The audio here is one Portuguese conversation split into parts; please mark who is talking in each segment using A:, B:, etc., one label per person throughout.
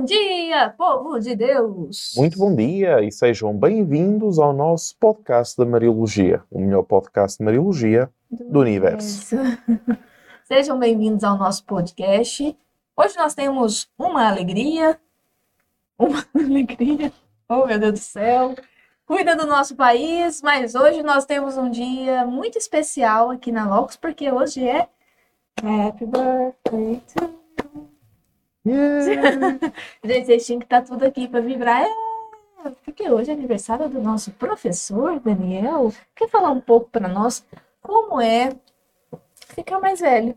A: Bom dia, povo de Deus!
B: Muito bom dia e sejam bem-vindos ao nosso podcast da Mariologia, o melhor podcast de Mariologia do universo.
A: Sejam bem-vindos ao nosso podcast. Hoje nós temos uma alegria, uma alegria, oh meu Deus do céu, cuida do nosso país, mas hoje nós temos um dia muito especial aqui na Locus, porque hoje é Happy Birthday to
B: Yeah.
A: Gente, vocês tinham que estar tudo aqui para vibrar. É, porque hoje é aniversário do nosso professor, Daniel. Quer falar um pouco para nós como é ficar mais velho?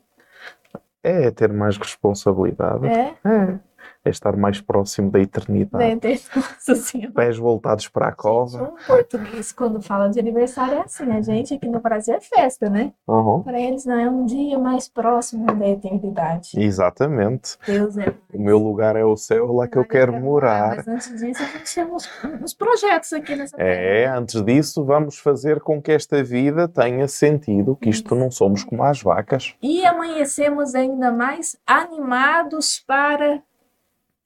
B: É ter mais responsabilidade,
A: É,
B: é, é estar mais próximo da eternidade.
A: né? Ter- Nossa Senhora.
B: Pés voltados para a cova.
A: Um português, quando fala de aniversário, é assim. A gente aqui no Brasil é festa, né?
B: Uhum.
A: Para eles não é um dia mais próximo da eternidade.
B: Exatamente.
A: Deus é.
B: O meu lugar é o céu, lá que eu quero morar.
A: Mas antes disso, a gente tem uns, uns projetos aqui nessa
B: É,
A: terra.
B: antes disso, vamos fazer com que esta vida tenha sentido, que isto não somos como as vacas.
A: E amanhecemos ainda mais animados para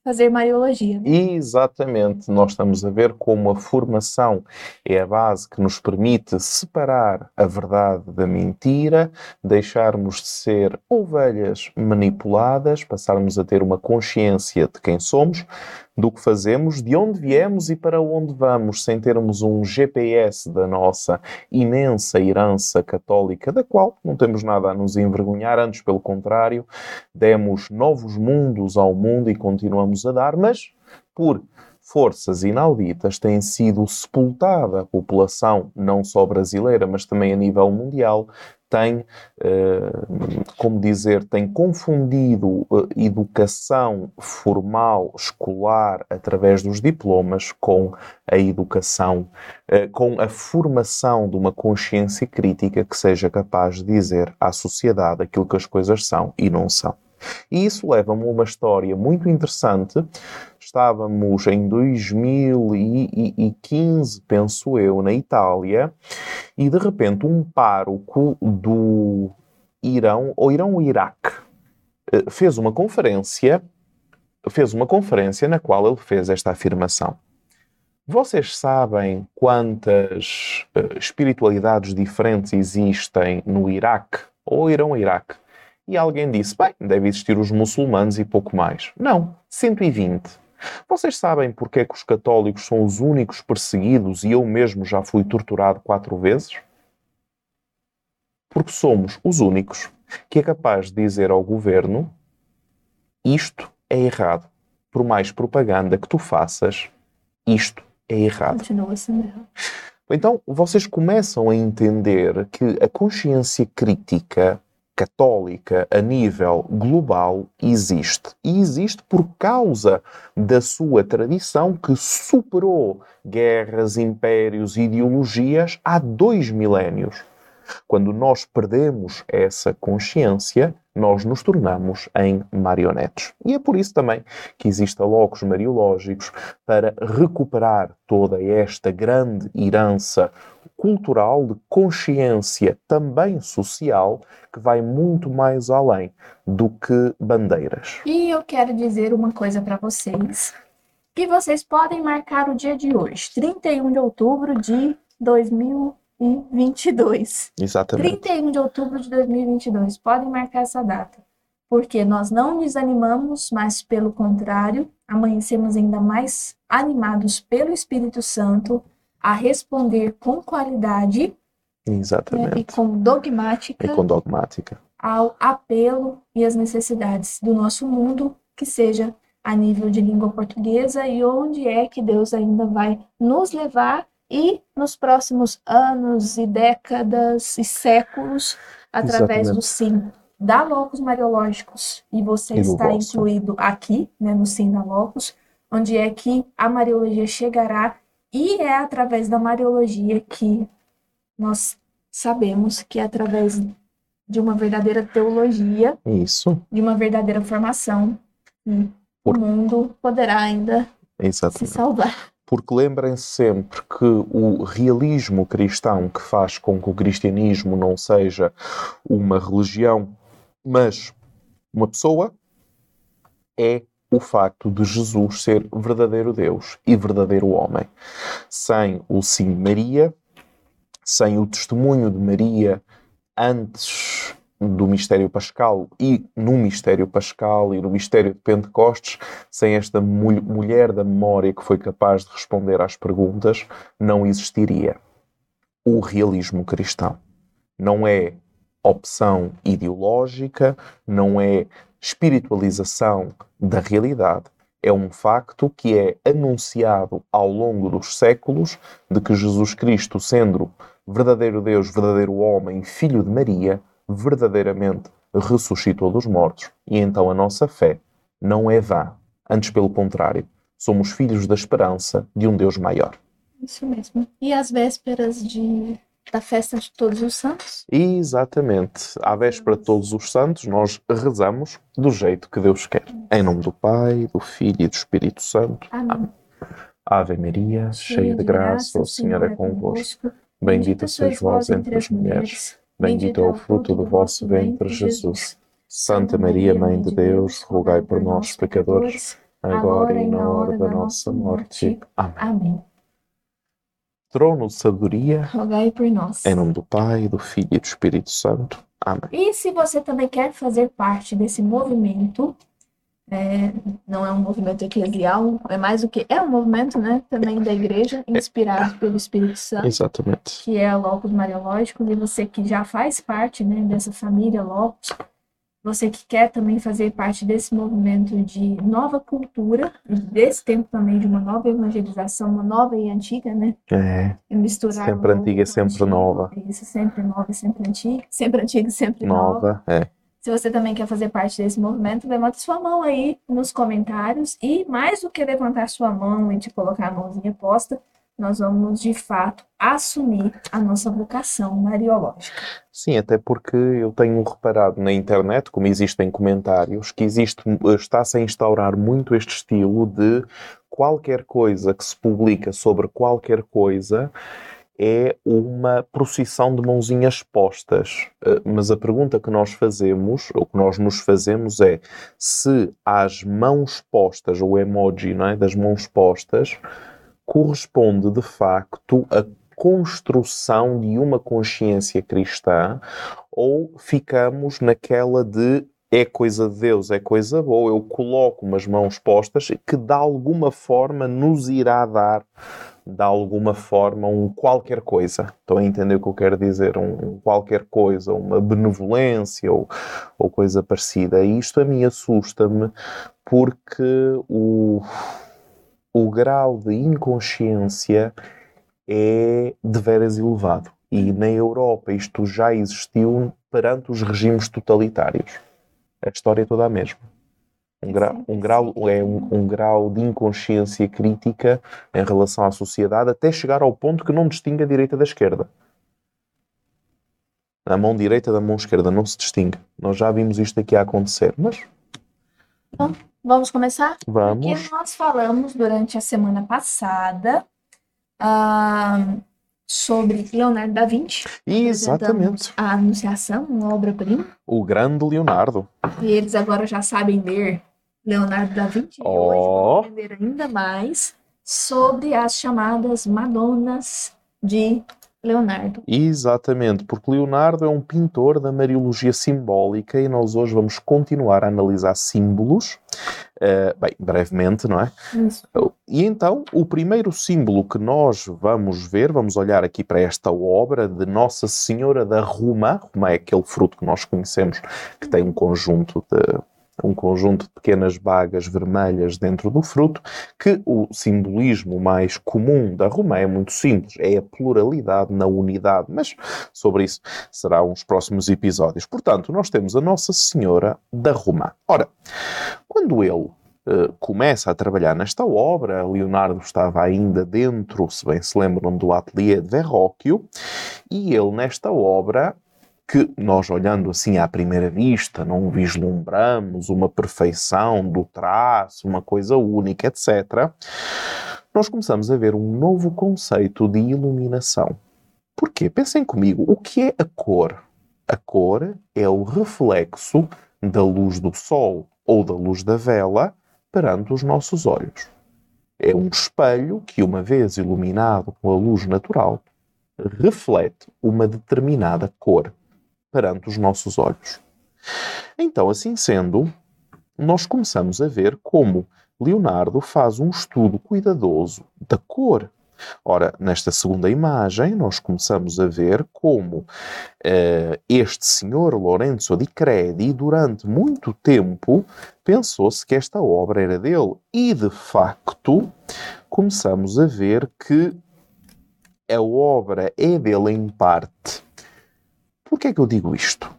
A: fazer Mariologia. né?
B: Exatamente, nós estamos a ver como a formação é a base que nos permite separar a verdade da mentira, deixarmos de ser ovelhas manipuladas, passarmos a ter uma consciência de quem somos, do que fazemos, de onde viemos e para onde vamos, sem termos um GPS da nossa imensa herança católica, da qual não temos nada a nos envergonhar, antes pelo contrário, demos novos mundos ao mundo e continuamos a dar, mas por forças inauditas tem sido sepultada a população, não só brasileira, mas também a nível mundial, tem, eh, como dizer, tem confundido eh, educação formal, escolar, através dos diplomas, com a educação, eh, com a formação de uma consciência crítica que seja capaz de dizer à sociedade aquilo que as coisas são e não são. E isso leva-me a uma história muito interessante. Estávamos em 2015, penso eu, na Itália, e de repente um pároco do Irão, ou Irão ou Iraque, eh, fez uma conferência, fez uma conferência na qual ele fez esta afirmação. Vocês sabem quantas eh, espiritualidades diferentes existem no Iraque, ou Irão ou Iraque? E alguém disse: bem, deve existir os muçulmanos e pouco mais. Não, 120. Vocês sabem porque é que os católicos são os únicos perseguidos e eu mesmo já fui torturado quatro vezes? Porque somos os únicos que é capaz de dizer ao governo: isto é errado. Por mais propaganda que tu faças, isto é errado.
A: Continua sendo.
B: Então, vocês começam a entender que a consciência crítica católica a nível global existe. E existe por causa da sua tradição que superou guerras, impérios, ideologias há dois milénios. Quando nós perdemos essa consciência, nós nos tornamos em marionetes. E é por isso também que existem locos mariológicos para recuperar toda esta grande herança cultural de consciência também social que vai muito mais além do que bandeiras.
A: E eu quero dizer uma coisa para vocês. Que vocês podem marcar o dia de hoje, 31 de outubro de 2022.
B: Exatamente.
A: 31 de outubro de 2022. Podem marcar essa data. Porque nós não desanimamos, mas pelo contrário, amanhecemos ainda mais animados pelo Espírito Santo a responder com qualidade né, e
B: Exatamente.
A: com dogmática
B: E com dogmática.
A: ao apelo e às necessidades do nosso mundo, que seja a nível de língua portuguesa e onde é que Deus ainda vai nos levar e nos próximos anos e décadas e séculos através do sim da Locus Mariológicos e você
B: E
A: está incluído aqui, né, no sim da Locus, onde é que a Mariologia chegará e é através da Mariologia que nós sabemos que é através de uma verdadeira teologia,
B: Isso.
A: de uma verdadeira formação,
B: Por-
A: o mundo poderá ainda se
B: Exatamente.
A: salvar.
B: Porque lembrem-se sempre que o realismo cristão que faz com que o cristianismo não seja uma religião, mas uma pessoa, é o facto de Jesus ser verdadeiro Deus e verdadeiro homem. Sem o sim de Maria, sem o testemunho de Maria antes do mistério pascal e no mistério pascal e no mistério de Pentecostes, sem esta mul mulher da memória que foi capaz de responder às perguntas, não existiria o realismo cristão. Não é opção ideológica, não é espiritualização da realidade. É um facto que é anunciado ao longo dos séculos de que Jesus Cristo, sendo verdadeiro Deus, verdadeiro homem, filho de Maria, verdadeiramente ressuscitou dos mortos. E então a nossa fé não é vã. Antes, pelo contrário, somos filhos da esperança de um Deus maior.
A: Isso mesmo. E as vésperas de da festa de Todos os Santos?
B: Exatamente. À véspera de Todos os Santos, nós rezamos do jeito que Deus quer. Em nome do Pai, do Filho e do Espírito Santo.
A: Amém.
B: Ave Maria, cheia de graça, o Senhor é convosco. Bendita sois vós entre as mulheres. Bendito é o fruto do vosso ventre, Jesus. Santa Maria, Mãe de Deus, rogai por nós, pecadores, agora e na hora da nossa morte. Amém.
A: Amém.
B: Trono de sabedoria,
A: Rogai por nós.
B: em nome do Pai, do Filho e do Espírito Santo. Amém.
A: E se você também quer fazer parte desse movimento, é, não é um movimento eclesial, é mais o que é um movimento, né, também da igreja, inspirado pelo Espírito Santo,
B: Exatamente.
A: que é a Locus Mariológicos, e você que já faz parte, né, dessa família Locus, você que quer também fazer parte desse movimento de nova cultura, desse tempo também de uma nova evangelização, uma nova e antiga, né,
B: É,
A: e misturar
B: Sempre
A: o
B: antiga,
A: o
B: sempre
A: antigo.
B: nova.
A: Isso, sempre nova e sempre antiga, sempre antiga e sempre nova.
B: nova. É.
A: Se você também quer fazer parte desse movimento, levante sua mão aí nos comentários. E mais do que levantar sua mão e te colocar a mãozinha posta, nós vamos de fato assumir a nossa vocação mariológica.
B: Sim, até porque eu tenho reparado na internet, como existem comentários, que existe, está-se a instaurar muito este estilo de qualquer coisa que se publica sobre qualquer coisa é uma procissão de mãozinhas postas. Eh, Mas a pergunta que nós fazemos, ou que nós nos fazemos é se as mãos postas, o emoji não é, das mãos postas, corresponde de facto a construção de uma consciência cristã ou ficamos naquela de é coisa de Deus, é coisa boa, eu coloco umas mãos postas que de alguma forma nos irá dar de alguma forma um qualquer coisa. Estão a entender o que eu quero dizer? Um, qualquer coisa, uma benevolência ou, ou coisa parecida. E isto a mim assusta-me porque o, o grau de inconsciência é de veras elevado. E na Europa isto já existiu perante os regimes totalitários. A história é toda a mesma. Um, gra um grau, é um, um grau de inconsciência crítica em relação à sociedade até chegar ao ponto que não distingue a direita da esquerda. A mão direita da mão esquerda não se distingue. Nós já vimos isto aqui a acontecer, mas
A: Vamos começar?
B: vamos.
A: Porque nós falamos durante a semana passada ah, sobre Leonardo da Vinci.
B: Exatamente.
A: A Anunciação, uma obra-prima.
B: O grande Leonardo.
A: E eles agora já sabem ler Leonardo da Vinci. E
B: Ó.
A: hoje vão aprender ainda mais sobre as chamadas Madonas de Leonardo.
B: Exatamente, porque Leonardo é um pintor da Mariologia simbólica e nós hoje vamos continuar a analisar símbolos, eh, bem, brevemente, não é?
A: Isso.
B: E então, o primeiro símbolo que nós vamos ver, vamos olhar aqui para esta obra de Nossa Senhora da Roma. Roma é aquele fruto que nós conhecemos que tem um conjunto de um conjunto de pequenas bagas vermelhas dentro do fruto, que o simbolismo mais comum da Roma é muito simples, é a pluralidade na unidade, mas sobre isso será uns próximos episódios. Portanto, nós temos a Nossa Senhora da Roma. Ora, quando ele eh, começa a trabalhar nesta obra. Leonardo estava ainda dentro, se bem se lembram, do ateliê de Verrocchio, e ele nesta obra que nós olhando assim à primeira vista não vislumbramos uma perfeição do traço, uma coisa única, etc. Nós começamos a ver um novo conceito de iluminação. Porquê? Pensem comigo, o que é a cor? A cor é o reflexo da luz do sol ou da luz da vela perante os nossos olhos. É um espelho que, uma vez iluminado com a luz natural, reflete uma determinada cor perante os nossos olhos. Então, assim sendo, nós começamos a ver como Leonardo faz um estudo cuidadoso da cor. Ora, nesta segunda imagem, nós começamos a ver como uh, este senhor Lorenzo di Credi, durante muito tempo, pensou-se que esta obra era dele. E, de facto, começamos a ver que a obra é dele em parte. Por que é que eu digo isto?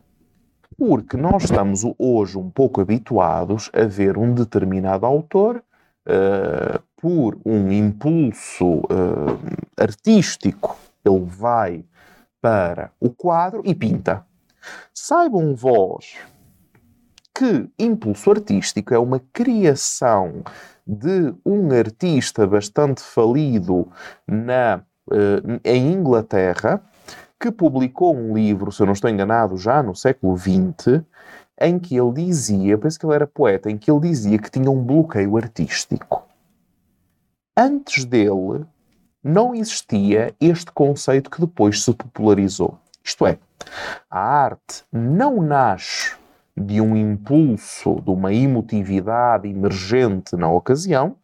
B: Porque nós estamos hoje um pouco habituados a ver um determinado autor uh, por um impulso uh, artístico, ele vai para o quadro e pinta. Saibam vós que impulso artístico é uma criação de um artista bastante falido na, uh, em Inglaterra, que publicou um livro, se eu não estou enganado, já no século XX, em que ele dizia, penso que ele era poeta, em que ele dizia que tinha um bloqueio artístico. Antes dele, não existia este conceito que depois se popularizou. Isto é, a arte não nasce de um impulso, de uma emotividade emergente na ocasião,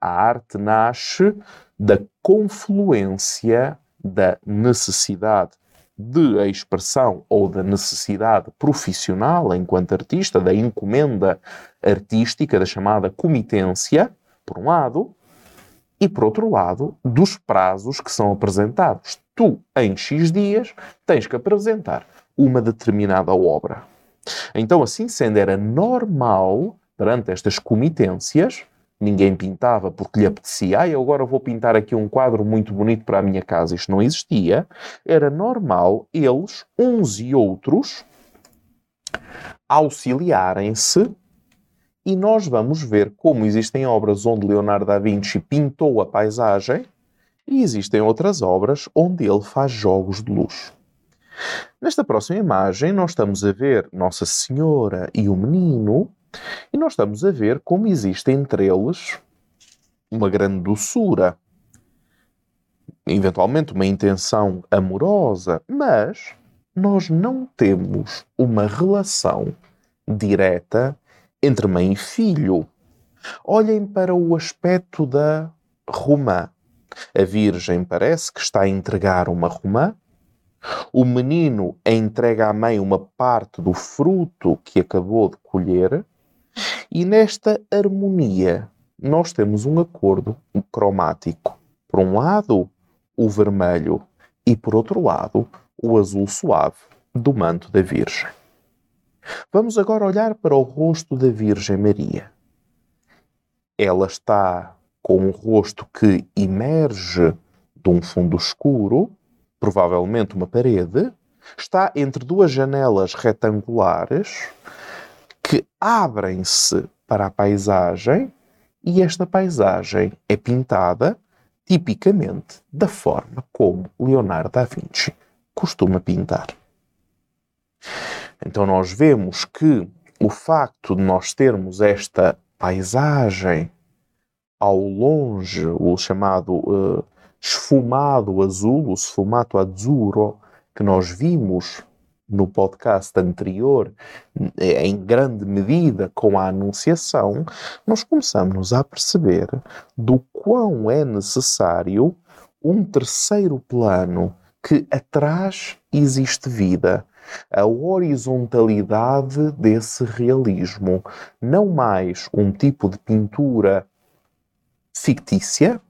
B: a arte nasce da confluência da necessidade de expressão ou da necessidade profissional enquanto artista, da encomenda artística, da chamada comitência, por um lado, e por outro lado, dos prazos que são apresentados. Tu, em X dias, tens que apresentar uma determinada obra. Então, assim sendo, era normal, perante estas comitências, Ninguém pintava porque lhe apetecia. Ah, eu agora vou pintar aqui um quadro muito bonito para a minha casa. Isto não existia. Era normal eles, uns e outros, auxiliarem-se e nós vamos ver como existem obras onde Leonardo da Vinci pintou a paisagem e existem outras obras onde ele faz jogos de luz. Nesta próxima imagem, nós estamos a ver Nossa Senhora e o menino e nós estamos a ver como existe entre eles uma grande doçura, eventualmente uma intenção amorosa, mas nós não temos uma relação direta entre mãe e filho. Olhem para o aspecto da romã. A Virgem parece que está a entregar uma romã. O menino entrega à mãe uma parte do fruto que acabou de colher. E nesta harmonia, nós temos um acordo cromático. Por um lado, o vermelho e, por outro lado, o azul suave do manto da Virgem. Vamos agora olhar para o rosto da Virgem Maria. Ela está com um rosto que emerge de um fundo escuro, provavelmente uma parede, está entre duas janelas retangulares que abrem-se para a paisagem e esta paisagem é pintada tipicamente da forma como Leonardo da Vinci costuma pintar. Então nós vemos que o facto de nós termos esta paisagem ao longe, o chamado uh, esfumado azul, o sfumato azzurro, que nós vimos no podcast anterior, em grande medida com a Anunciação, nós começamos a perceber do quão é necessário um terceiro plano que atrás existe vida. A horizontalidade desse realismo. Não mais um tipo de pintura fictícia,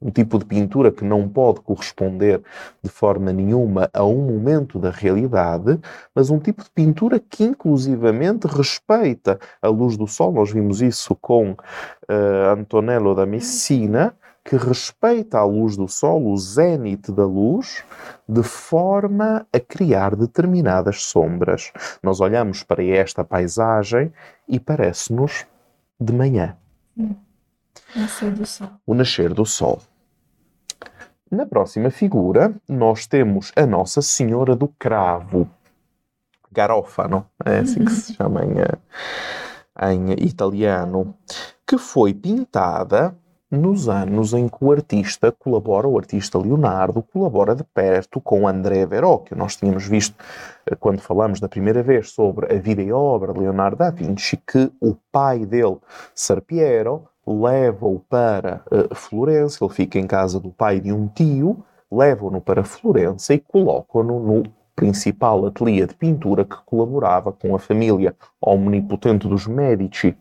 B: um tipo de pintura que não pode corresponder de forma nenhuma a um momento da realidade, mas um tipo de pintura que inclusivamente respeita a luz do sol. Nós vimos isso com uh, Antonello da Messina, que respeita a luz do sol, o zénite da luz, de forma a criar determinadas sombras. Nós olhamos para esta paisagem e parece-nos de manhã.
A: Nascer do sol.
B: O nascer do sol. Na próxima figura, nós temos a Nossa Senhora do Cravo. Garofano, é assim que se chama em, em italiano. que foi pintada nos anos em que o artista colabora, o artista Leonardo, colabora de perto com André Verrocchio. Nós tínhamos visto, eh, quando falamos da primeira vez sobre a vida e obra de Leonardo da Vinci, que o pai dele, Ser Piero, leva-o para uh, Florença, ele fica em casa do pai de um tio, leva-no para Florença e colocam-no no principal ateliê de pintura que colaborava com a família omnipotente dos Medici.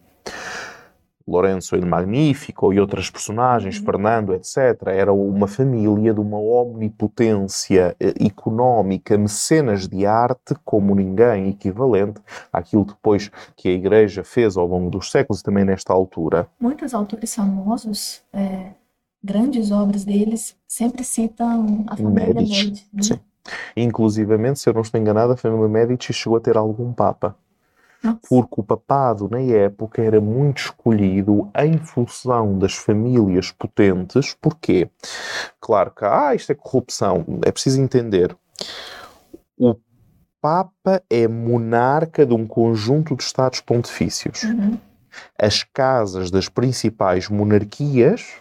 B: Lourenço il Magnífico e outras personagens, uhum. Fernando, etc. Era uma família de uma omnipotência eh, económica, mecenas de arte, como ninguém, equivalente àquilo depois que a Igreja fez ao longo dos séculos e também nesta altura.
A: Muitos autores famosos, é, grandes obras deles, sempre citam a família Medici. Medici né? Sim.
B: Inclusivamente, se eu não estou enganado, a família Medici chegou a ter algum papa porque o papado na época era muito escolhido em função das famílias potentes. Porquê? Claro que, ah, isto é corrupção. É preciso entender. O Papa é monarca de um conjunto de Estados pontifícios. Uhum. As casas das principais monarquias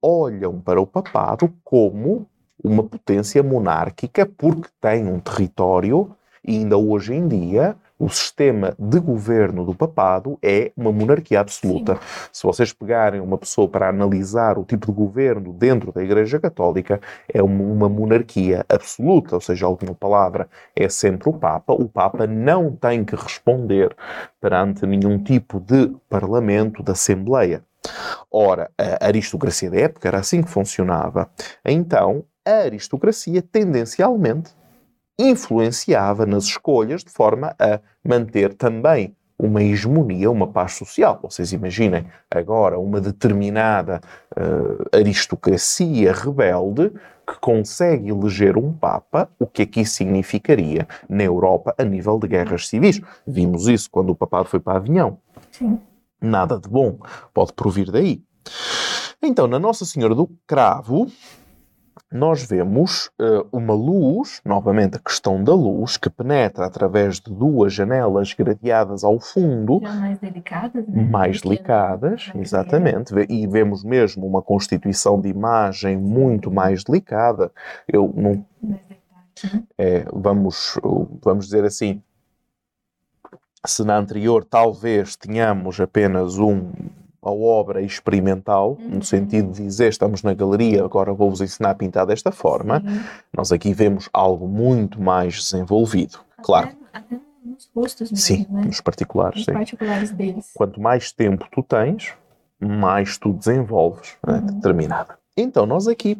B: olham para o papado como uma potência monárquica porque tem um território e ainda hoje em dia o sistema de governo do papado é uma monarquia absoluta. Sim. Se vocês pegarem uma pessoa para analisar o tipo de governo dentro da Igreja Católica, é uma monarquia absoluta, ou seja, a última palavra é sempre o Papa. O Papa não tem que responder perante nenhum tipo de parlamento, de assembleia. Ora, a aristocracia da época era assim que funcionava. Então, a aristocracia tendencialmente influenciava nas escolhas de forma a manter também uma hegemonia, uma paz social. Vocês imaginem agora uma determinada uh, aristocracia rebelde que consegue eleger um Papa, o que é que isso significaria na Europa a nível de guerras civis? Vimos isso quando o papado foi para Avião. Sim. Nada de bom pode provir daí. Então, na Nossa Senhora do Cravo, nós vemos uh, uma luz, novamente a questão da luz, que penetra através de duas janelas gradeadas ao fundo.
A: Já mais delicadas, né?
B: Mais delicadas, exatamente. E vemos mesmo uma constituição de imagem muito mais delicada. Eu não. É, vamos, vamos dizer assim. Se na anterior talvez tenhamos apenas um a obra experimental, uhum. no sentido de dizer estamos na galeria, agora vou-vos ensinar a pintar desta forma, Sim. nós aqui vemos algo muito mais desenvolvido. Até, claro.
A: Até nos rostos mesmo,
B: Sim,
A: né?
B: nos particulares.
A: Nos sim. particulares deles.
B: Quanto mais tempo tu tens, mais tu desenvolves né, uhum. né, determinada. Então, nós aqui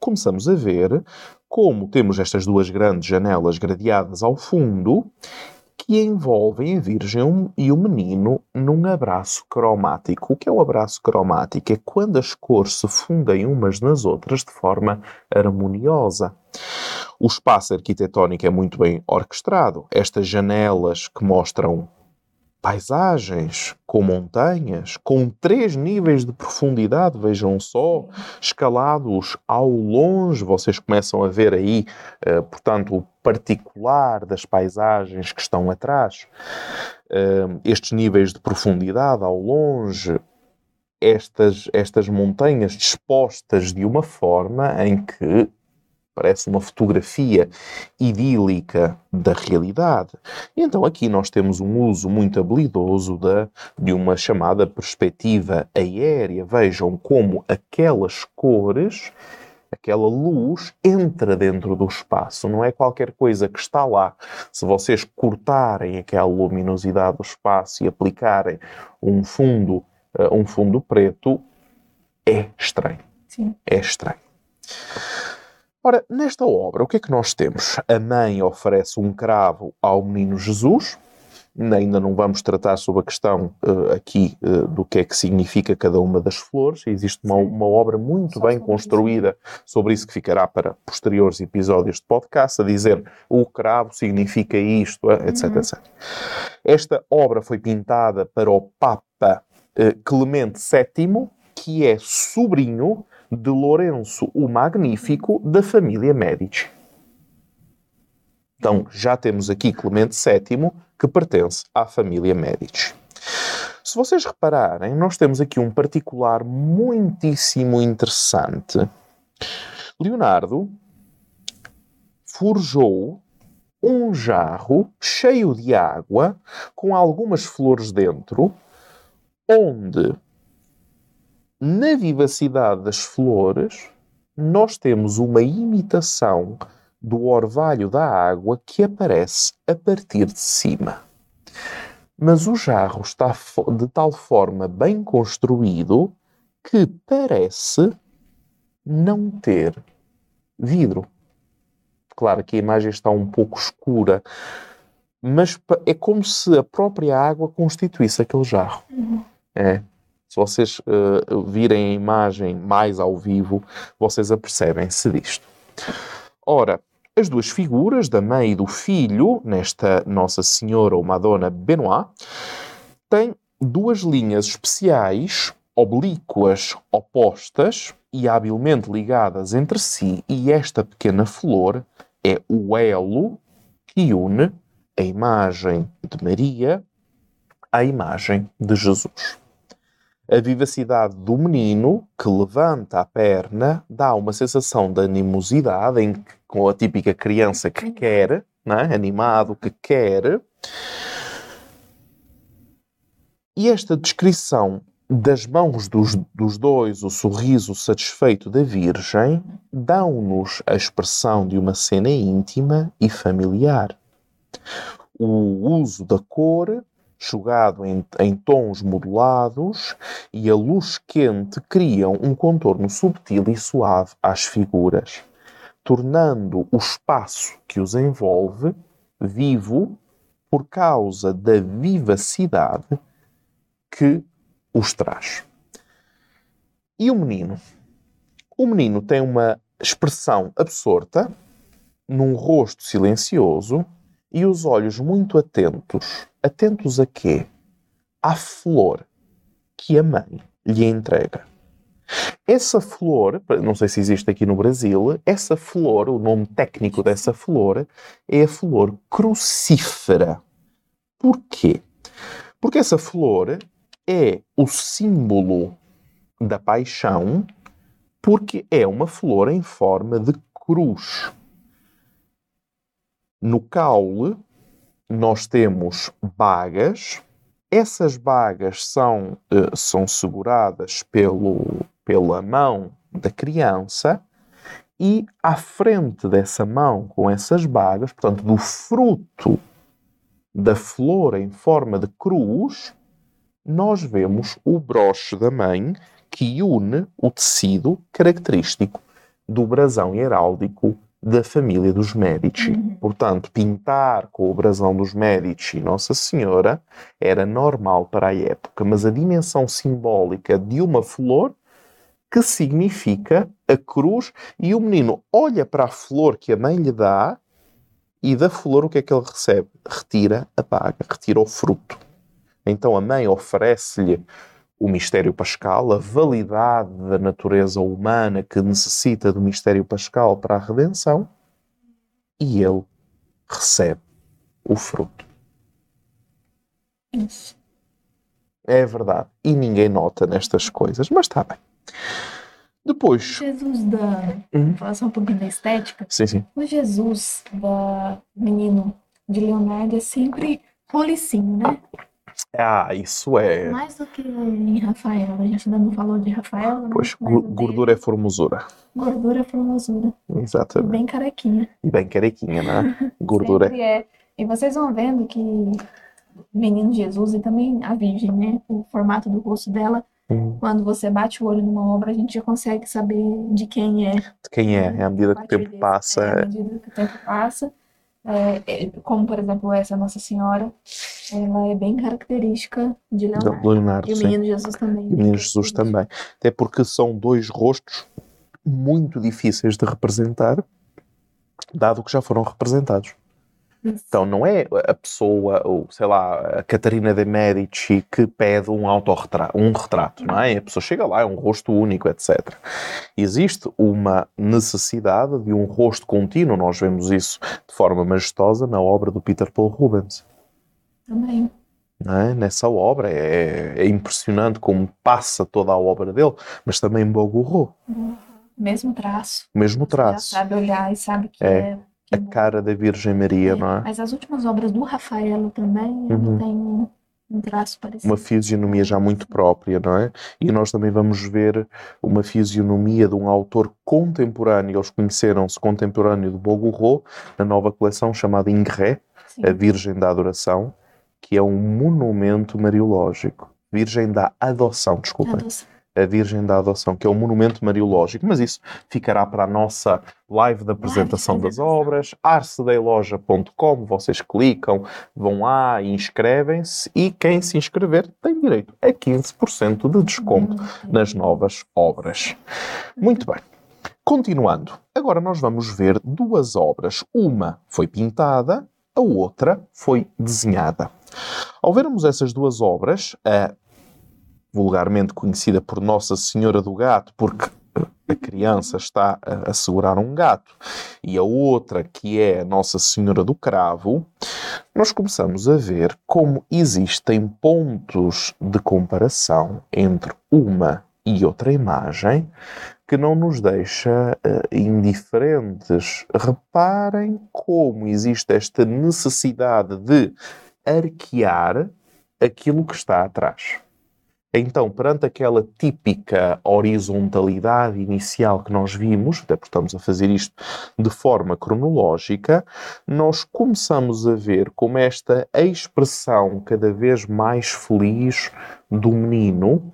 B: começamos a ver como temos estas duas grandes janelas gradeadas ao fundo que envolvem a Virgem e o menino num abraço cromático. O que é o abraço cromático? É quando as cores se fundem umas nas outras de forma harmoniosa. O espaço arquitetónico é muito bem orquestrado. Estas janelas que mostram paisagens com montanhas, com três níveis de profundidade, vejam só, escalados ao longe, vocês começam a ver aí, uh, portanto, o particular das paisagens que estão atrás, uh, estes níveis de profundidade ao longe, estas, estas montanhas dispostas de uma forma em que parece uma fotografia idílica da realidade. E então aqui nós temos um uso muito habilidoso da, de uma chamada perspectiva aérea. Vejam como aquelas cores, aquela luz entra dentro do espaço, não é qualquer coisa que está lá. Se vocês cortarem aquela luminosidade do espaço e aplicarem um fundo, uh, um fundo preto, é estranho.
A: Sim.
B: É estranho. Ora, nesta obra, o que é que nós temos? A mãe oferece um cravo ao menino Jesus. Ainda não vamos tratar sobre a questão uh, aqui uh, do que é que significa cada uma das flores. Existe uma, uma obra muito Só bem construída isso. sobre isso que ficará para posteriores episódios de podcast, a dizer o cravo significa isto, etc, uhum. etc. Esta obra foi pintada para o Papa uh, Clemente VII, que é sobrinho de Lourenço o Magnífico da família Medici. Então, já temos aqui Clemente VII, que pertence à família Medici. Se vocês repararem, nós temos aqui um particular muitíssimo interessante. Leonardo forjou um jarro cheio de água com algumas flores dentro, onde na vivacidade das flores nós temos uma imitação do orvalho da água que aparece a partir de cima. Mas o jarro está de tal forma bem construído que parece não ter vidro. Claro que a imagem está um pouco escura, mas é como se a própria água constituísse aquele jarro. Uhum. É. Se vocês uh, virem a imagem mais ao vivo, vocês apercebem-se disto. Ora, as duas figuras, da mãe e do filho, nesta Nossa Senhora ou Madonna Benoit, têm duas linhas especiais, oblíquas, opostas e habilmente ligadas entre si, e esta pequena flor é o elo que une a imagem de Maria à imagem de Jesus. A vivacidade do menino que levanta a perna dá uma sensação de animosidade, em, com a típica criança que quer, né? animado, que quer. E esta descrição das mãos dos, dos dois, o sorriso satisfeito da Virgem, dão-nos a expressão de uma cena íntima e familiar. O uso da cor, jogado em, em tons modulados, e a luz quente criam um contorno subtil e suave às figuras, tornando o espaço que os envolve vivo por causa da vivacidade que os traz. E o menino? O menino tem uma expressão absorta, num rosto silencioso e os olhos muito atentos. Atentos a quê? À flor que a mãe lhe entrega. Essa flor, não sei se existe aqui no Brasil, essa flor, o nome técnico dessa flor, é a flor crucífera. Porquê? Porque essa flor é o símbolo da paixão porque é uma flor em forma de cruz. No caule, nós temos bagas. Essas bagas são, uh, são seguradas pelo, pela mão da criança e à frente dessa mão com essas bagas, portanto, do fruto da flor em forma de cruz, nós vemos o broche da mãe que une o tecido característico do brasão heráldico da família dos Medici. Uhum. Portanto, pintar com o brasão dos Medici Nossa Senhora era normal para a época, mas a dimensão simbólica de uma flor que significa a cruz e o menino olha para a flor que a mãe lhe dá e da flor o que é que ele recebe? Retira a paga, retira o fruto. Então a mãe oferece-lhe o mistério pascal, a validade da natureza humana que necessita do mistério pascal para a redenção, e ele recebe o fruto.
A: Isso.
B: É verdade. E ninguém nota nestas coisas, mas está bem. Depois.
A: Jesus da. Uhum. Falar um pouquinho da estética.
B: Sim, sim.
A: O Jesus da menino de Leonardo é sempre rolicinho, né?
B: Ah, isso é.
A: Mais do que em Rafael. A gente ainda não falou de Rafael. Né?
B: Pois, gordura é formosura.
A: Gordura é formosura.
B: Exatamente.
A: E bem carequinha.
B: E bem carequinha, né? Gordura
A: Sempre é. E vocês vão vendo que Menino Jesus e também a Virgem, né? O formato do rosto dela. Hum. Quando você bate o olho numa obra, a gente já consegue saber de quem é. De
B: quem é, é à medida que o tempo passa. É,
A: à medida que o tempo passa. É, é, como, por exemplo, essa Nossa Senhora, ela é bem característica de Leonardo.
B: Leonardo
A: e o Menino Jesus também.
B: E o Menino Jesus também. Até porque são dois rostos muito difíceis de representar, dado que já foram representados. Então não é a pessoa, ou sei lá, a Catarina de Medici que pede um autorretrato, um retrato, não é? A pessoa chega lá, é um rosto único, etc. Existe uma necessidade de um rosto contínuo, nós vemos isso de forma majestosa na obra do Peter Paul Rubens.
A: Também.
B: é? nessa obra. É, é, impressionante como passa toda a obra dele, mas também Bogorro.
A: Mesmo traço.
B: Mesmo traço.
A: Já sabe olhar e sabe que é. é
B: a cara da Virgem Maria, é, não é?
A: Mas as últimas obras do Rafael também, uhum. tem um traço parecido.
B: Uma fisionomia já muito própria, não é? E nós também vamos ver uma fisionomia de um autor contemporâneo, eles conheceram-se contemporâneo de Bogorro, na nova coleção chamada Ingres, a Virgem da Adoração, que é um monumento mariológico. Virgem da Adoção, desculpa. Adoção a Virgem da Adoção, que é um monumento mariológico, mas isso ficará para a nossa live da apresentação das obras, arcedeiloja.com, vocês clicam, vão lá e inscrevem-se e quem se inscrever tem direito a 15% de desconto nas novas obras. Muito bem. Continuando, agora nós vamos ver duas obras. Uma foi pintada, a outra foi desenhada. Ao vermos essas duas obras, a vulgarmente conhecida por Nossa Senhora do Gato, porque a criança está a segurar um gato, e a outra, que é Nossa Senhora do Cravo, nós começamos a ver como existem pontos de comparação entre uma e outra imagem que não nos deixa uh, indiferentes. Reparem como existe esta necessidade de arquear aquilo que está atrás. Então, perante aquela típica horizontalidade inicial que nós vimos, até porque estamos a fazer isto de forma cronológica, nós começamos a ver como esta expressão cada vez mais feliz do menino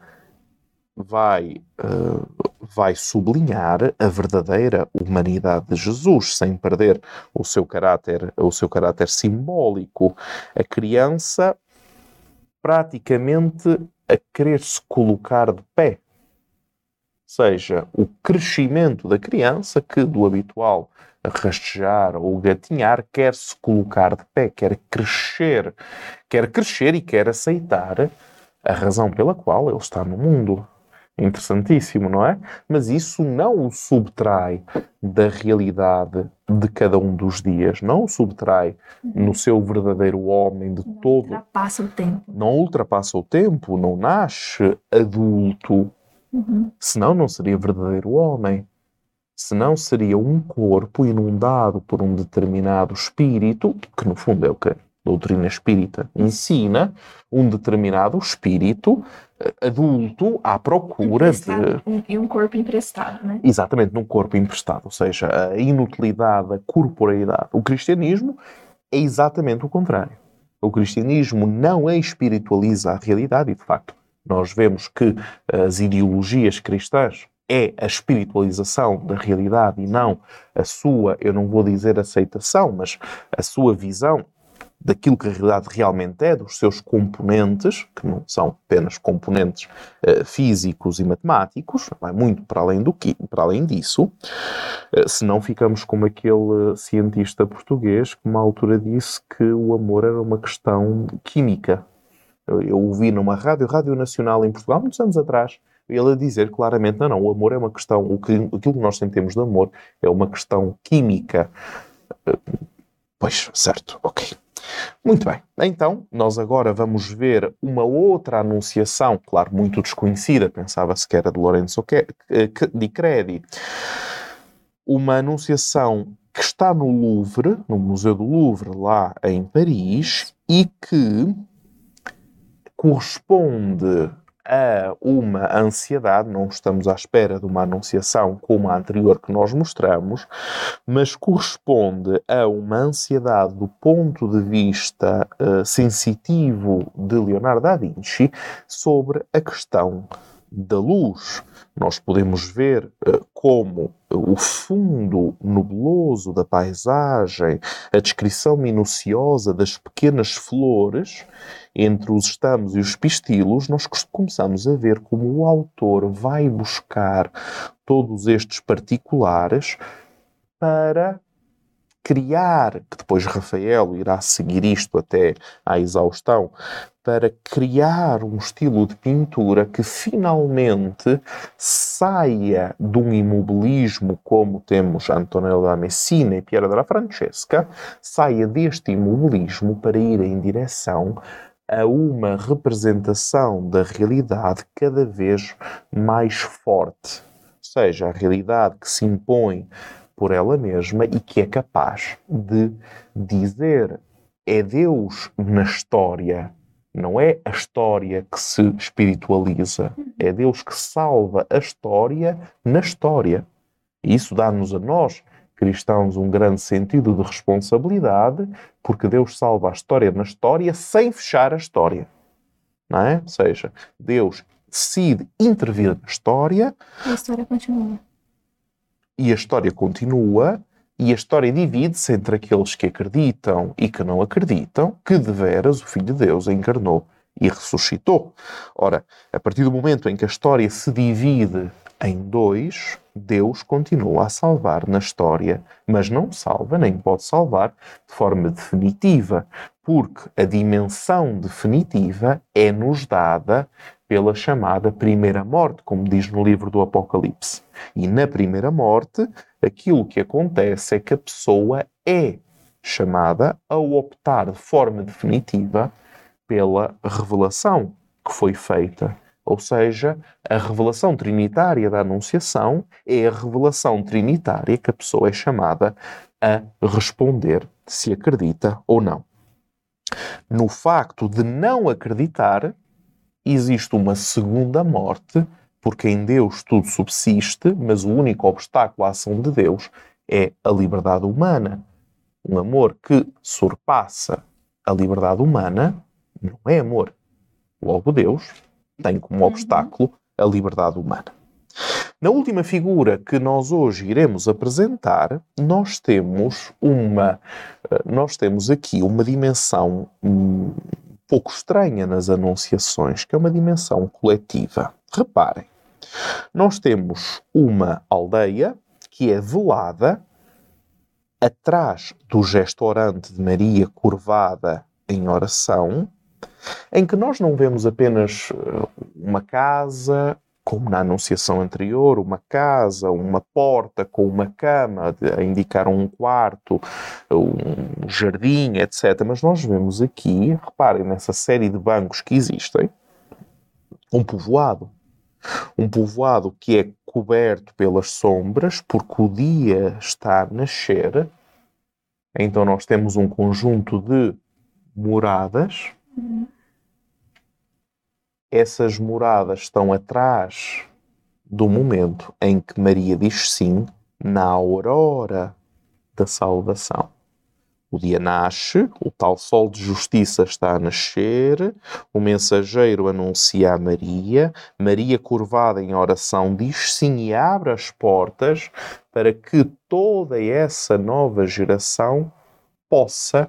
B: vai, uh, vai sublinhar a verdadeira humanidade de Jesus, sem perder o seu caráter, o seu caráter simbólico. A criança praticamente a querer se colocar de pé. Seja o crescimento da criança que do habitual rastejar ou gatinhar quer se colocar de pé, quer crescer, quer crescer e quer aceitar a razão pela qual ele está no mundo. Interessantíssimo, não é? Mas isso não o subtrai da realidade de cada um dos dias, não o subtrai uhum. no seu verdadeiro homem de
A: não
B: todo.
A: Não ultrapassa o tempo.
B: Não ultrapassa o tempo, não nasce adulto. Uhum. Senão não seria verdadeiro homem. Senão seria um corpo inundado por um determinado espírito, que no fundo é o que doutrina espírita ensina, um determinado espírito adulto à procura de.
A: E um corpo emprestado, né?
B: Exatamente, num corpo emprestado. Ou seja, a inutilidade, a corporeidade. O cristianismo é exatamente o contrário. O cristianismo não espiritualiza a realidade e, de facto, nós vemos que as ideologias cristãs é a espiritualização da realidade e não a sua, eu não vou dizer aceitação, mas a sua visão daquilo que a realidade realmente é, dos seus componentes, que não são apenas componentes uh, físicos e matemáticos, vai muito para além, do que, para além disso, uh, senão ficamos como aquele cientista português que uma altura disse que o amor era uma questão química. Eu, eu ouvi numa rádio, Rádio Nacional em Portugal, muitos anos atrás, ele a dizer claramente, não, não, o amor é uma questão, o que, aquilo que nós sentimos de amor é uma questão química. Pois, certo, ok. Muito bem, então nós agora vamos ver uma outra anunciação, claro, muito desconhecida, pensava-se que era de Lorenzo di Credi, uma anunciação que está no Louvre, no Museu do Louvre, lá em Paris, e que corresponde a uma ansiedade, não estamos à espera de uma anunciação como a anterior que nós mostramos, mas corresponde a uma ansiedade do ponto de vista uh, sensitivo de Leonardo da Vinci sobre a questão da luz. Nós podemos ver uh, como o fundo nubloso da paisagem, a descrição minuciosa das pequenas flores entre os estamos e os pistilos, nós começamos a ver como o autor vai buscar todos estes particulares para criar, que depois Rafael irá seguir isto até à exaustão, para criar um estilo de pintura que finalmente saia de um imobilismo como temos Antonello da Messina e Piera della Francesca, saia deste imobilismo para ir em direção a uma representação da realidade cada vez mais forte. Ou seja, a realidade que se impõe por ela mesma e que é capaz de dizer é Deus na história, não é a história que se espiritualiza, é Deus que salva a história na história. E isso dá-nos a nós, cristãos, um grande sentido de responsabilidade, porque Deus salva a história na história sem fechar a história. Não é? Ou seja, Deus decide intervir na história.
A: A história continua.
B: E a história continua, e a história divide-se entre aqueles que acreditam e que não acreditam que de veras o Filho de Deus encarnou e ressuscitou. Ora, a partir do momento em que a história se divide em dois, Deus continua a salvar na história, mas não salva nem pode salvar de forma definitiva, porque a dimensão definitiva é-nos dada pela chamada primeira morte, como diz no livro do Apocalipse. E na primeira morte, aquilo que acontece é que a pessoa é chamada a optar de forma definitiva pela revelação que foi feita. Ou seja, a revelação trinitária da Anunciação é a revelação trinitária que a pessoa é chamada a responder se acredita ou não. No facto de não acreditar, existe uma segunda morte, porque em Deus tudo subsiste, mas o único obstáculo à ação de Deus é a liberdade humana. Um amor que surpassa a liberdade humana não é amor. Logo, Deus tem como obstáculo a liberdade humana. Na última figura que nós hoje iremos apresentar, nós temos uma, eh, nós temos aqui uma dimensão um, pouco estranha nas anunciações, que é uma dimensão coletiva. Reparem, nós temos uma aldeia que é velada atrás do gesto orante de Maria curvada em oração, em que nós não vemos apenas eh, uma casa, como na anunciação anterior, uma casa, uma porta com uma cama a indicar um quarto, um jardim, etc. Mas nós vemos aqui, reparem nessa série de bancos que existem, um povoado. Um povoado que é coberto pelas sombras, porque o dia está a nascer. Então nós temos um conjunto de moradas. Uhum essas moradas estão atrás do momento em que Maria diz sim na aurora da salvação. O dia nasce, o tal sol de justiça está a nascer, o mensageiro anuncia a Maria, Maria, curvada em oração, diz sim e abre as portas para que toda essa nova geração possa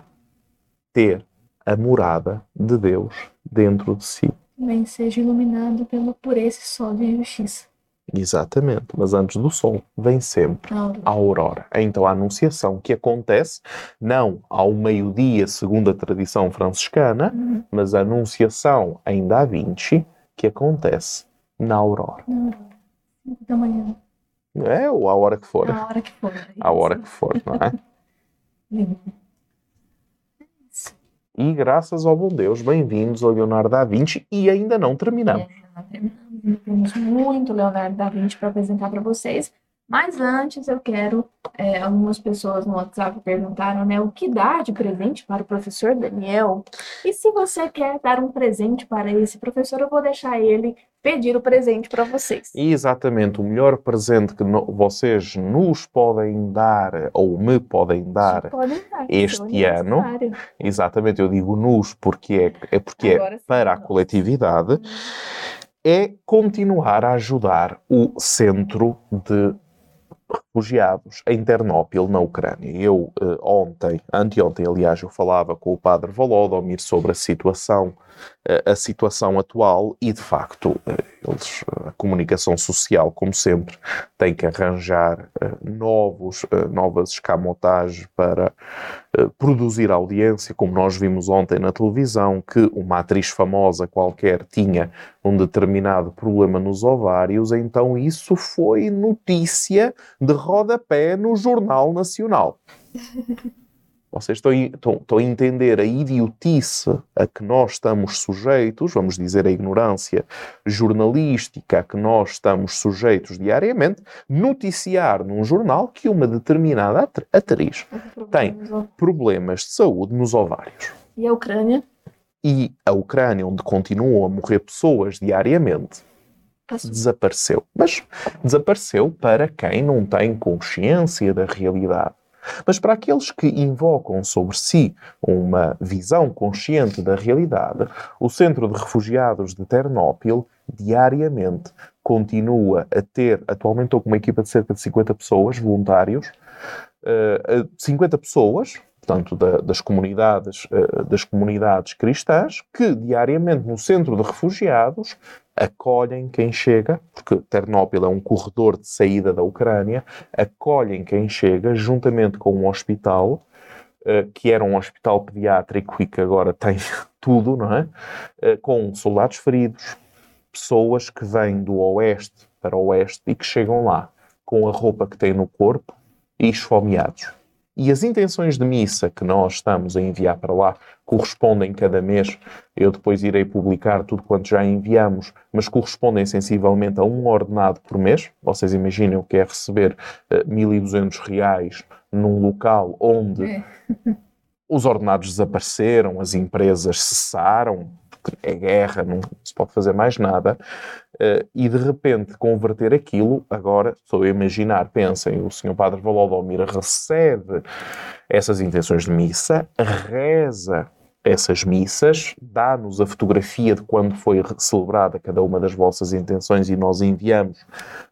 B: ter a morada de Deus dentro de si
A: também seja iluminado pelo, por esse sol de justiça.
B: Exatamente, mas antes do sol vem sempre a aurora. a aurora. Então a anunciação que acontece não ao meio-dia, segundo a tradição franciscana, uhum. mas a anunciação em Da Vinci que acontece na aurora.
A: Na aurora. da manhã.
B: É, ou a hora que for.
A: A hora que for. É
B: a hora que for, não é? Lindo. E graças ao bom Deus, bem-vindos ao Leonardo da Vinci e ainda não terminamos. É, não
A: terminamos. Temos muito Leonardo da Vinci para apresentar para vocês. Mas antes eu quero, é, algumas pessoas no WhatsApp perguntaram, né, o que dar de presente para o professor Daniel? E se você quer dar um presente para esse professor, eu vou deixar ele pedir o presente para vocês.
B: Exatamente, o melhor presente que no, vocês nos podem dar ou me podem dar, podem dar este ano. Exatamente, eu digo nos porque é, é porque é para a coletividade. Hum. É continuar a ajudar o centro de refugiados em Ternópil, na Ucrânia. Eu uh, ontem, anteontem, aliás, eu falava com o padre Volodymyr sobre a situação a situação atual e, de facto, eh, eles, a comunicação social, como sempre, tem que arranjar eh, novos, eh, novas escamotagens para produzir audiência, como nós vimos ontem na televisão, que uma atriz famosa qualquer tinha um determinado problema nos ovários, então isso foi notícia de rodapé no Jornal Nacional. Vocês estão, estão, estão, a entender a idiotice a que nós estamos sujeitos, vamos dizer a ignorância jornalística a que nós estamos sujeitos diariamente, noticiar num jornal que uma determinada atriz tem problemas de saúde nos ovários.
A: E a Ucrânia?
B: E a Ucrânia, onde continuam a morrer pessoas diariamente, desapareceu. Mas desapareceu para quem não tem consciência da realidade. Mas para aqueles que invocam sobre si uma visão consciente da realidade, o Centro de Refugiados de Ternópil diariamente continua a ter, atualmente estou com uma equipa de cerca de 50 pessoas, voluntários, uh, eh, 50 pessoas, portanto, da, das, comunidades, uh, das comunidades cristãs, que diariamente no centro de refugiados acolhem quem chega, porque Ternópil é um corredor de saída da Ucrânia, acolhem quem chega juntamente com um hospital, uh, que era um hospital pediátrico e que agora tem tudo, não é? Uh, com soldados feridos, pessoas que vêm do oeste para o oeste e que chegam lá com a roupa que têm no corpo e esfomeados. E as intenções de missa que nós estamos a enviar para lá correspondem cada mês. Eu depois irei publicar tudo quanto já enviamos, mas correspondem sensivelmente a um ordenado por mês. Vocês imaginem o que é receber uh, eh, 1.200 reais num local onde é. os ordenados desapareceram, as empresas cessaram, é guerra, não se pode fazer mais nada, uh, e de repente converter aquilo, agora, estou a imaginar, pensem, o senhor Padre Volodomir recebe essas intenções de missa, reza essas missas, dá-nos a fotografia de quando foi celebrada cada uma das vossas intenções e nós enviamos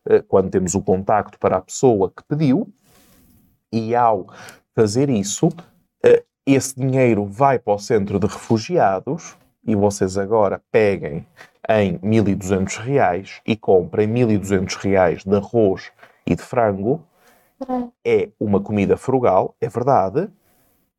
B: uh, quando temos o contacto para a pessoa que pediu, e ao fazer isso, uh, esse dinheiro vai para o centro de refugiados e vocês agora peguem em 1.200 reais e comprem 1.200 reais de arroz e de frango, é uma comida frugal, é verdade,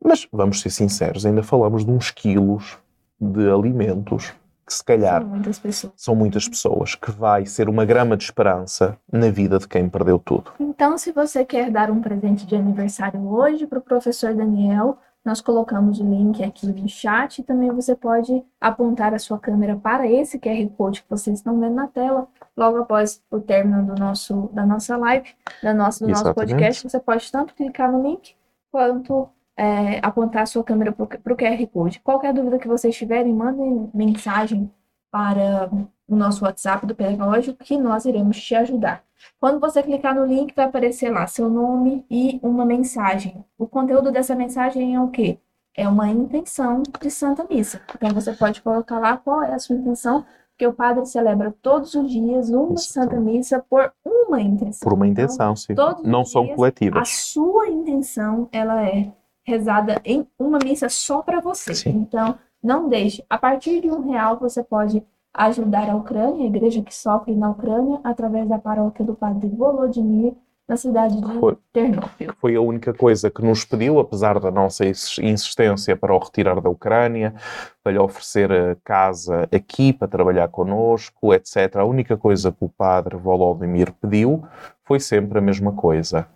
B: mas vamos ser sinceros, ainda falamos de uns quilos de alimentos que se calhar
A: são muitas pessoas,
B: são muitas pessoas que vai ser uma grama de esperança na vida de quem perdeu tudo.
A: Então, se você quer dar um presente de aniversário hoje para o professor Daniel, nós colocamos o link aqui no chat e também você pode apontar a sua câmera para esse QR Code que vocês estão vendo na tela. Logo após o término do nosso, da nossa live, da nossa, do nosso podcast, você pode tanto clicar no link quanto é, apontar a sua câmera para o QR Code. Qualquer dúvida que vocês tiverem, mandem mensagem para o nosso WhatsApp do Pedagógico que nós iremos te ajudar. Quando você clicar no link, vai aparecer lá seu nome e uma mensagem. O conteúdo dessa mensagem é o quê? É uma intenção de Santa Missa. Então você pode colocar lá qual é a sua intenção, porque o padre celebra todos os dias uma Santa Missa por uma intenção.
B: Por uma intenção, então, sim. Não são coletivas.
A: A sua intenção, ela é rezada em uma missa só para você. Sim. Então, não deixe. A partir de um real, você pode ajudar a Ucrânia, a igreja que sofre na Ucrânia, através da paróquia do Padre Volodymyr, na cidade de foi, Ternópil.
B: Foi a única coisa que nos pediu, apesar da nossa insistência para o retirar da Ucrânia, para lhe oferecer casa aqui para trabalhar connosco, etc. A única coisa que o Padre Volodymyr pediu foi sempre a mesma coisa.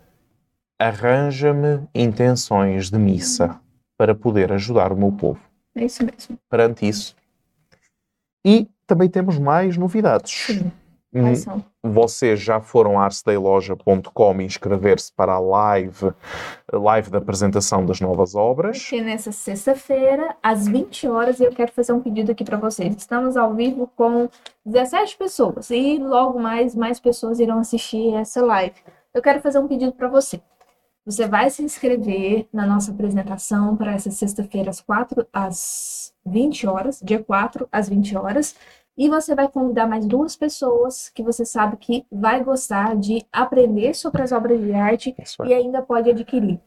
B: Arranja-me intenções de missa para poder ajudar o meu povo.
A: É isso mesmo.
B: Perante isso. E também temos mais novidades.
A: Sim. São?
B: Vocês já foram a arcedeiloja.com inscrever-se para a live, a live da apresentação das novas obras.
A: Porque nessa sexta-feira, às 20 horas, eu quero fazer um pedido aqui para vocês. Estamos ao vivo com 17 pessoas e logo mais, mais pessoas irão assistir essa live. Eu quero fazer um pedido para você. Você vai se inscrever na nossa apresentação para essa sexta-feira, às 4 às 20 horas, dia 4 às 20 horas. E você vai convidar mais duas pessoas que você sabe que vai gostar de aprender sobre as obras de arte e ainda pode adquirir.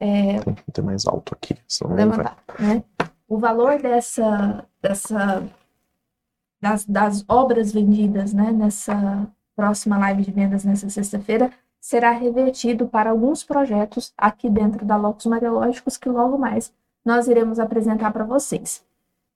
B: É, Tem que ter mais alto aqui, senão
A: levantar, né? O valor dessa, dessa das, das obras vendidas né, nessa próxima live de vendas nessa sexta-feira será revertido para alguns projetos aqui dentro da Locus Mariológicos que logo mais nós iremos apresentar para vocês.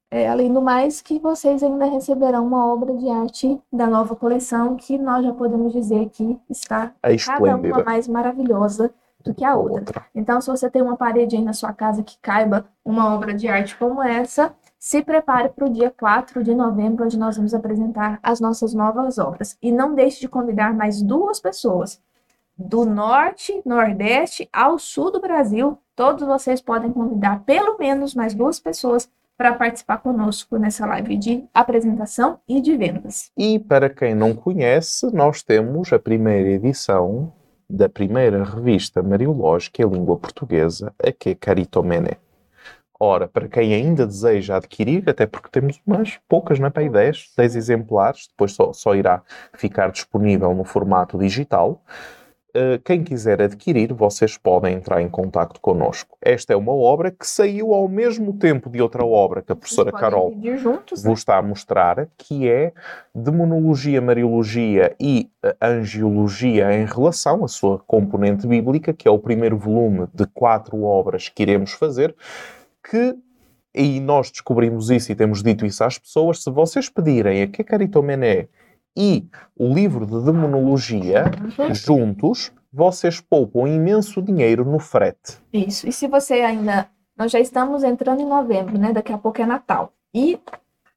A: É, além do mais, que vocês ainda receberão uma obra de arte da nova coleção que nós já podemos dizer que está cada uma mais maravilhosa do que a outra.
B: Outra.
A: Então, se você tem uma parede aí na sua casa que caiba uma obra de arte como essa, se prepare para o dia 4 de novembro, onde nós vamos apresentar as nossas novas obras. E não deixe de convidar mais duas pessoas. Do norte, nordeste ao sul do Brasil, todos vocês podem convidar pelo menos mais duas pessoas para participar conosco nessa live de apresentação e de vendas.
B: E para quem não conhece, nós temos a primeira edição da primeira revista mariológica em língua portuguesa, a que é Caritomene. Ora, para quem ainda deseja adquirir, até porque temos umas poucas, não é? Para aí 10, 10 exemplares, depois só, só irá ficar disponível no formato digital. Uh, quem quiser adquirir, vocês podem entrar em contato connosco. Esta é uma obra que saiu ao mesmo tempo de outra obra que a professora Carol
A: juntos, né?
B: vos está a mostrar, que é Demonologia, Mariologia e eh, Angiologia em relação à sua componente bíblica, que é o primeiro volume de quatro obras que iremos fazer, que, e nós descobrimos isso e temos dito isso às pessoas, se vocês pedirem a Kekaritomené e o livro de Demonologia juntos, vocês poupam imenso dinheiro no frete.
A: Isso. E se você ainda. Nós já estamos entrando em novembro, né? Daqui a pouco é Natal. E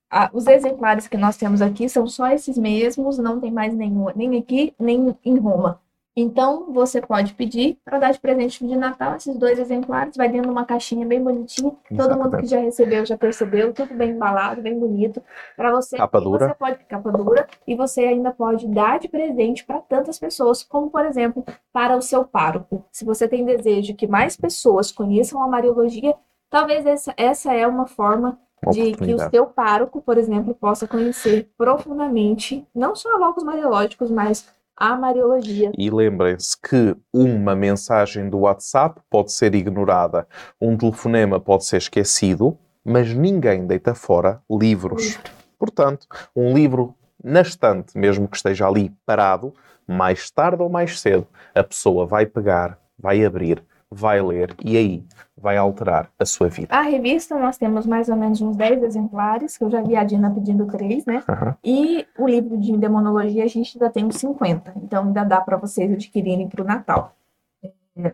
A: ah, os exemplares que nós temos aqui são só esses mesmos, não tem mais nenhum, nem aqui, nem em Roma. Então, você pode pedir para dar de presente de Natal esses dois exemplares, vai dentro de uma caixinha bem bonitinha. Todo mundo que
B: Exatamente.
A: já recebeu já percebeu, tudo bem embalado, bem bonito. Para você,
B: Capa dura.
A: você pode capa dura e você ainda pode dar de presente para tantas pessoas, como por exemplo, para o seu pároco. Se você tem desejo que mais pessoas conheçam a Mariologia, talvez essa, essa é uma forma de que o seu pároco, por exemplo, possa conhecer profundamente não só logos mariológicos, mas a Mariologia.
B: E lembrem-se que uma mensagem do WhatsApp pode ser ignorada, um telefonema pode ser esquecido, mas ninguém deita fora livros. Portanto, um livro na estante, mesmo que esteja ali parado, mais tarde ou mais cedo, a pessoa vai pegar, vai abrir, vai ler e aí vai alterar a sua vida.
A: A revista nós temos mais ou menos uns 10 exemplares, que eu já vi a Dina pedindo três, né?
B: Aham.
A: E o livro de demonologia a gente ainda tem uns 50, então ainda dá para vocês adquirirem para o Natal. É,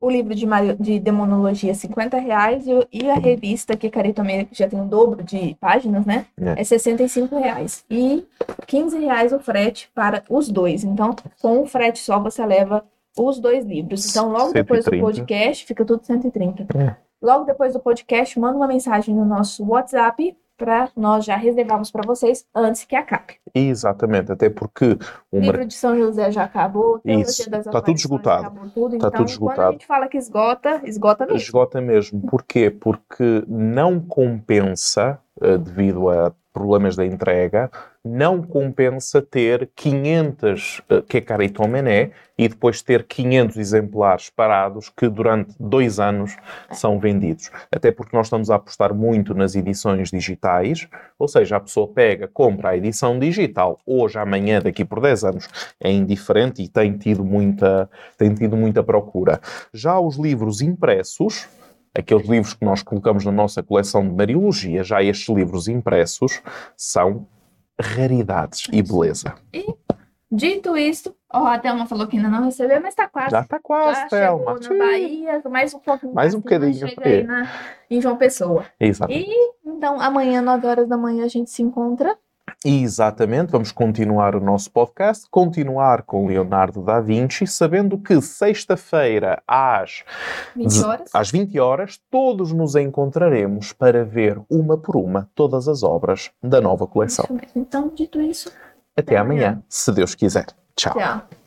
A: O livro de, de demonologia, 50 reais, e, o- a revista, que Caritomê que já tem o dobro de páginas, né?
B: É.
A: É 65 reais. E 15 reais o frete para os dois. Então, com um frete só, você leva os dois livros. Então, logo depois do
B: 130.
A: podcast, fica tudo 130.
B: É.
A: Logo depois do podcast, manda uma mensagem no nosso WhatsApp para nós já reservarmos para vocês antes que acabe.
B: Exatamente, até porque o
A: livro de São José já acabou,
B: Isso,
A: das
B: tá tudo esgotado.
A: acabou tudo.
B: Tá
A: então,
B: tudo
A: quando a
B: esgotado.
A: gente fala que esgota, esgota mesmo.
B: Esgota mesmo. Porquê? Porque não compensa, devido a problemas da entrega, não compensa ter 500 uh, Kekaritomené e depois ter 500 exemplares parados que durante dois anos são vendidos. Até porque nós estamos a apostar muito nas edições digitais, ou seja, a pessoa pega, compra a edição digital, hoje, amanhã, daqui por 10 anos, é indiferente e tem tido muita, tem tido muita procura. Já os livros impressos, aqueles livros que nós colocamos na nossa coleção de Mariologia, já estes livros impressos são raridades e beleza.
A: Dito isto, ó, a Thelma falou que ainda não recebeu, mas tá quase.
B: Já está quase,
A: Já
B: Thelma.
A: chegou na Bahia, mais um pouquinho.
B: Mais um bocadinho,
A: Chega aí na, em João Pessoa.
B: Exatamente.
A: Então, amanhã, 9 horas da manhã, a gente se encontra.
B: Exatamente, vamos continuar o nosso podcast, continuar com Leonardo da Vinci, sabendo que sexta-feira às
A: 20 horas.
B: Às 20 horas, todos nos encontraremos para ver uma por uma todas as obras da nova coleção.
A: Então, dito isso,
B: Até
A: Até amanhã.
B: amanhã, se Deus quiser. Tchau.
A: tchau.